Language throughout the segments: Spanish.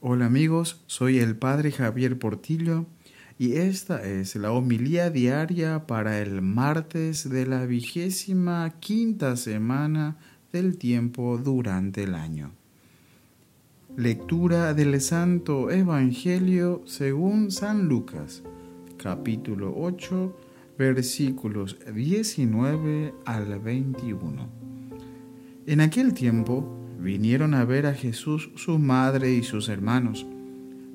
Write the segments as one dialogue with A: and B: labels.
A: Hola amigos, soy el Padre Javier Portillo y esta es la homilía diaria para el martes de la vigésima quinta semana del tiempo durante el año. Lectura del Santo Evangelio según San Lucas, capítulo 8, versículos 19 al 21. En aquel tiempo, vinieron a ver a Jesús su madre y sus hermanos,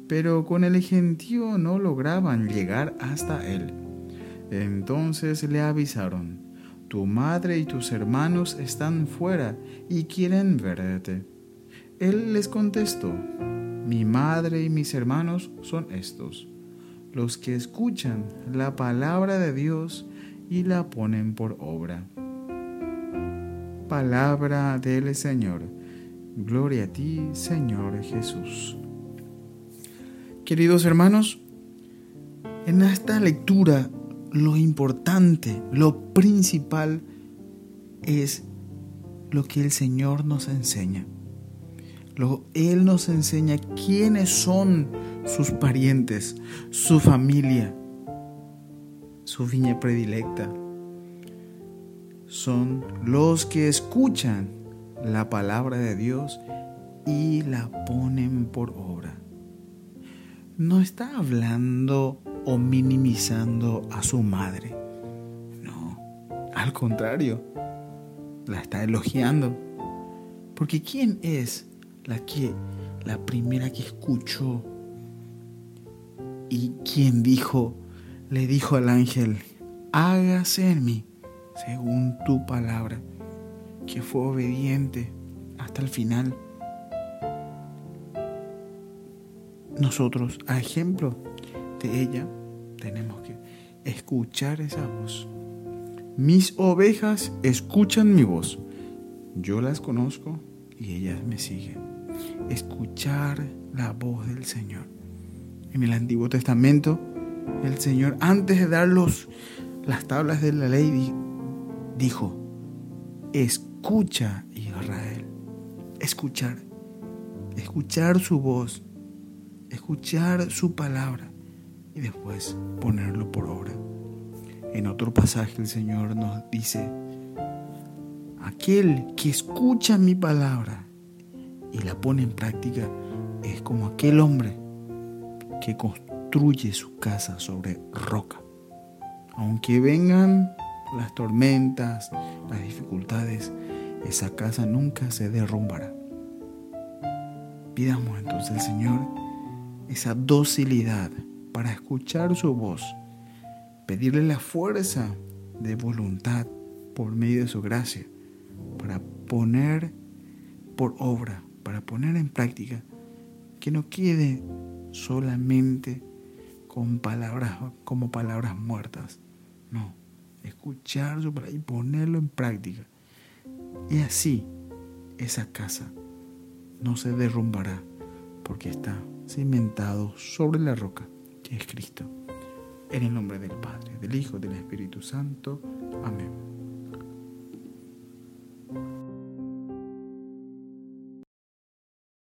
A: pero con el gentío no lograban llegar hasta él. Entonces le avisaron, tu madre y tus hermanos están fuera y quieren verte. Él les contestó, mi madre y mis hermanos son estos, los que escuchan la palabra de Dios y la ponen por obra. Palabra del Señor Gloria a ti, Señor Jesús. Queridos hermanos, en esta lectura lo importante, lo principal es lo que el Señor nos enseña. Lo, Él nos enseña quiénes son sus parientes, su familia, su viña predilecta. Son los que escuchan la palabra de Dios y la ponen por obra. No está hablando o minimizando a su madre. No, al contrario, la está elogiando. Porque ¿quién es la que la primera que escuchó y quien dijo, le dijo al ángel, hágase en mí según tu palabra? Que fue obediente hasta el final. Nosotros, a ejemplo de ella, tenemos que escuchar esa voz. Mis ovejas escuchan mi voz. Yo las conozco y ellas me siguen. Escuchar la voz del Señor. En el Antiguo Testamento, el Señor, antes de dar las tablas de la ley, dijo, escucha Escucha, Israel. Escuchar. Escuchar su voz. Escuchar su palabra. Y después ponerlo por obra. En otro pasaje el Señor nos dice, aquel que escucha mi palabra y la pone en práctica es como aquel hombre que construye su casa sobre roca. Aunque vengan las tormentas, las dificultades, esa casa nunca se derrumbará. Pidamos entonces al Señor esa docilidad para escuchar su voz, pedirle la fuerza de voluntad por medio de su gracia, para poner por obra, para poner en práctica, que no quede solamente con palabras como palabras muertas, no, escuchar su palabra y ponerlo en práctica y así esa casa no se derrumbará porque está cimentado sobre la roca que es Cristo. En el nombre del Padre, del Hijo, del Espíritu Santo. Amén.